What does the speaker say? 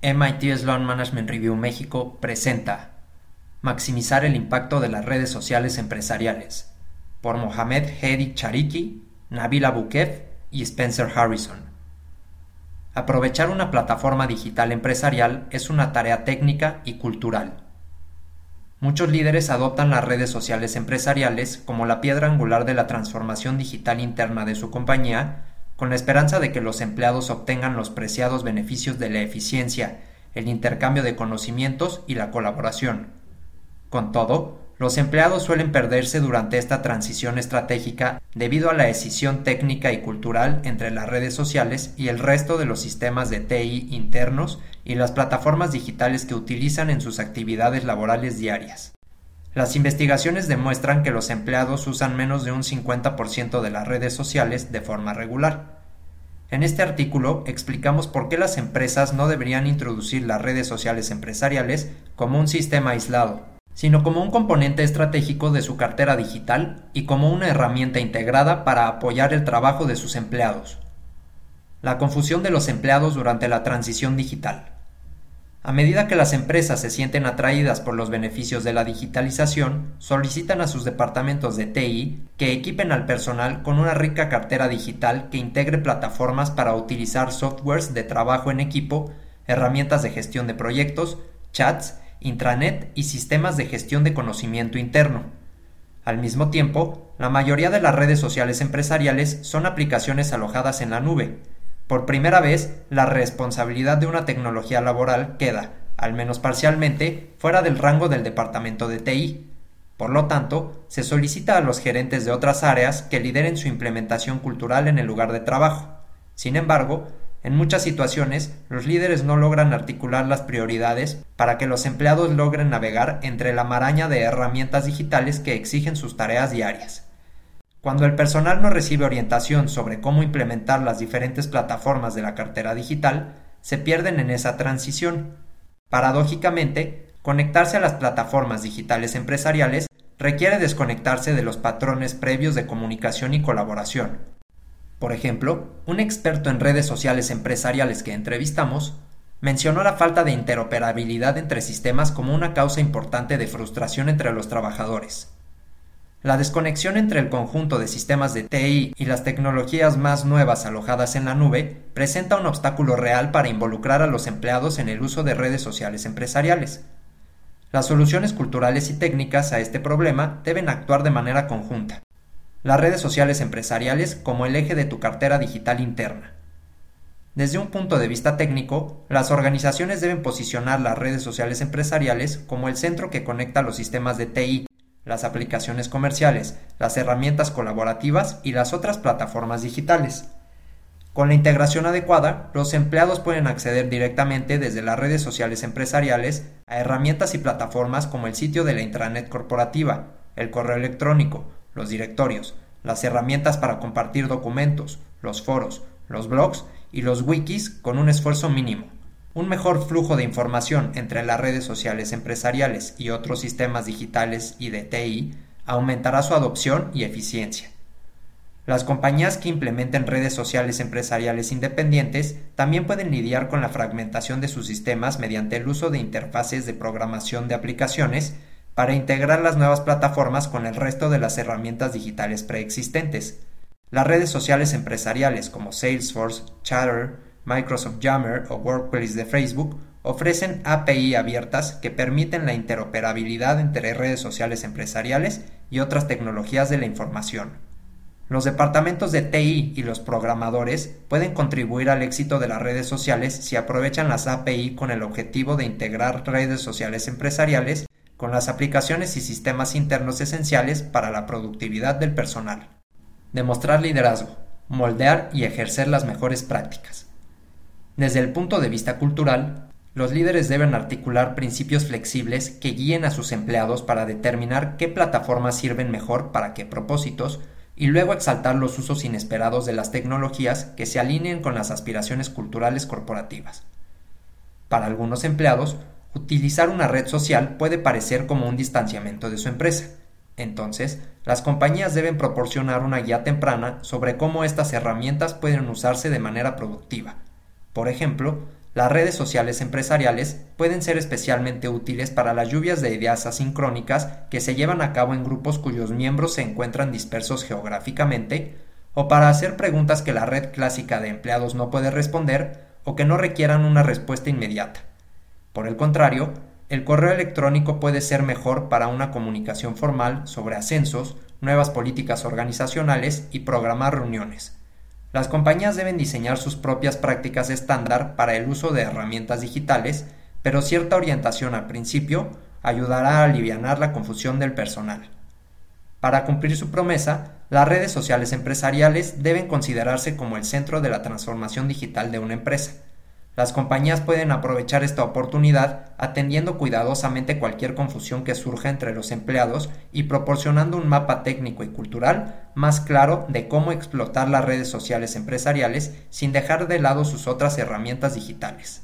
MIT Sloan Management Review México presenta Maximizar el impacto de las redes sociales empresariales por Mohamed Hedi Chariki, Nabil Abukev y Spencer Harrison. Aprovechar una plataforma digital empresarial es una tarea técnica y cultural. Muchos líderes adoptan las redes sociales empresariales como la piedra angular de la transformación digital interna de su compañía con la esperanza de que los empleados obtengan los preciados beneficios de la eficiencia, el intercambio de conocimientos y la colaboración. Con todo, los empleados suelen perderse durante esta transición estratégica debido a la decisión técnica y cultural entre las redes sociales y el resto de los sistemas de TI internos y las plataformas digitales que utilizan en sus actividades laborales diarias. Las investigaciones demuestran que los empleados usan menos de un 50% de las redes sociales de forma regular. En este artículo explicamos por qué las empresas no deberían introducir las redes sociales empresariales como un sistema aislado, sino como un componente estratégico de su cartera digital y como una herramienta integrada para apoyar el trabajo de sus empleados. La confusión de los empleados durante la transición digital. A medida que las empresas se sienten atraídas por los beneficios de la digitalización, solicitan a sus departamentos de TI que equipen al personal con una rica cartera digital que integre plataformas para utilizar softwares de trabajo en equipo, herramientas de gestión de proyectos, chats, intranet y sistemas de gestión de conocimiento interno. Al mismo tiempo, la mayoría de las redes sociales empresariales son aplicaciones alojadas en la nube, por primera vez, la responsabilidad de una tecnología laboral queda, al menos parcialmente, fuera del rango del departamento de TI. Por lo tanto, se solicita a los gerentes de otras áreas que lideren su implementación cultural en el lugar de trabajo. Sin embargo, en muchas situaciones, los líderes no logran articular las prioridades para que los empleados logren navegar entre la maraña de herramientas digitales que exigen sus tareas diarias. Cuando el personal no recibe orientación sobre cómo implementar las diferentes plataformas de la cartera digital, se pierden en esa transición. Paradójicamente, conectarse a las plataformas digitales empresariales requiere desconectarse de los patrones previos de comunicación y colaboración. Por ejemplo, un experto en redes sociales empresariales que entrevistamos mencionó la falta de interoperabilidad entre sistemas como una causa importante de frustración entre los trabajadores. La desconexión entre el conjunto de sistemas de TI y las tecnologías más nuevas alojadas en la nube presenta un obstáculo real para involucrar a los empleados en el uso de redes sociales empresariales. Las soluciones culturales y técnicas a este problema deben actuar de manera conjunta. Las redes sociales empresariales como el eje de tu cartera digital interna. Desde un punto de vista técnico, las organizaciones deben posicionar las redes sociales empresariales como el centro que conecta los sistemas de TI las aplicaciones comerciales, las herramientas colaborativas y las otras plataformas digitales. Con la integración adecuada, los empleados pueden acceder directamente desde las redes sociales empresariales a herramientas y plataformas como el sitio de la intranet corporativa, el correo electrónico, los directorios, las herramientas para compartir documentos, los foros, los blogs y los wikis con un esfuerzo mínimo. Un mejor flujo de información entre las redes sociales empresariales y otros sistemas digitales y de TI aumentará su adopción y eficiencia. Las compañías que implementen redes sociales empresariales independientes también pueden lidiar con la fragmentación de sus sistemas mediante el uso de interfaces de programación de aplicaciones para integrar las nuevas plataformas con el resto de las herramientas digitales preexistentes. Las redes sociales empresariales como Salesforce, Chatter, Microsoft Yammer o Workplace de Facebook ofrecen API abiertas que permiten la interoperabilidad entre redes sociales empresariales y otras tecnologías de la información. Los departamentos de TI y los programadores pueden contribuir al éxito de las redes sociales si aprovechan las API con el objetivo de integrar redes sociales empresariales con las aplicaciones y sistemas internos esenciales para la productividad del personal. Demostrar liderazgo, moldear y ejercer las mejores prácticas. Desde el punto de vista cultural, los líderes deben articular principios flexibles que guíen a sus empleados para determinar qué plataformas sirven mejor para qué propósitos y luego exaltar los usos inesperados de las tecnologías que se alineen con las aspiraciones culturales corporativas. Para algunos empleados, utilizar una red social puede parecer como un distanciamiento de su empresa. Entonces, las compañías deben proporcionar una guía temprana sobre cómo estas herramientas pueden usarse de manera productiva por ejemplo, las redes sociales empresariales pueden ser especialmente útiles para las lluvias de ideas asincrónicas que se llevan a cabo en grupos cuyos miembros se encuentran dispersos geográficamente, o para hacer preguntas que la red clásica de empleados no puede responder o que no requieran una respuesta inmediata. Por el contrario, el correo electrónico puede ser mejor para una comunicación formal sobre ascensos, nuevas políticas organizacionales y programar reuniones. Las compañías deben diseñar sus propias prácticas estándar para el uso de herramientas digitales, pero cierta orientación al principio ayudará a aliviar la confusión del personal. Para cumplir su promesa, las redes sociales empresariales deben considerarse como el centro de la transformación digital de una empresa. Las compañías pueden aprovechar esta oportunidad atendiendo cuidadosamente cualquier confusión que surja entre los empleados y proporcionando un mapa técnico y cultural más claro de cómo explotar las redes sociales empresariales sin dejar de lado sus otras herramientas digitales.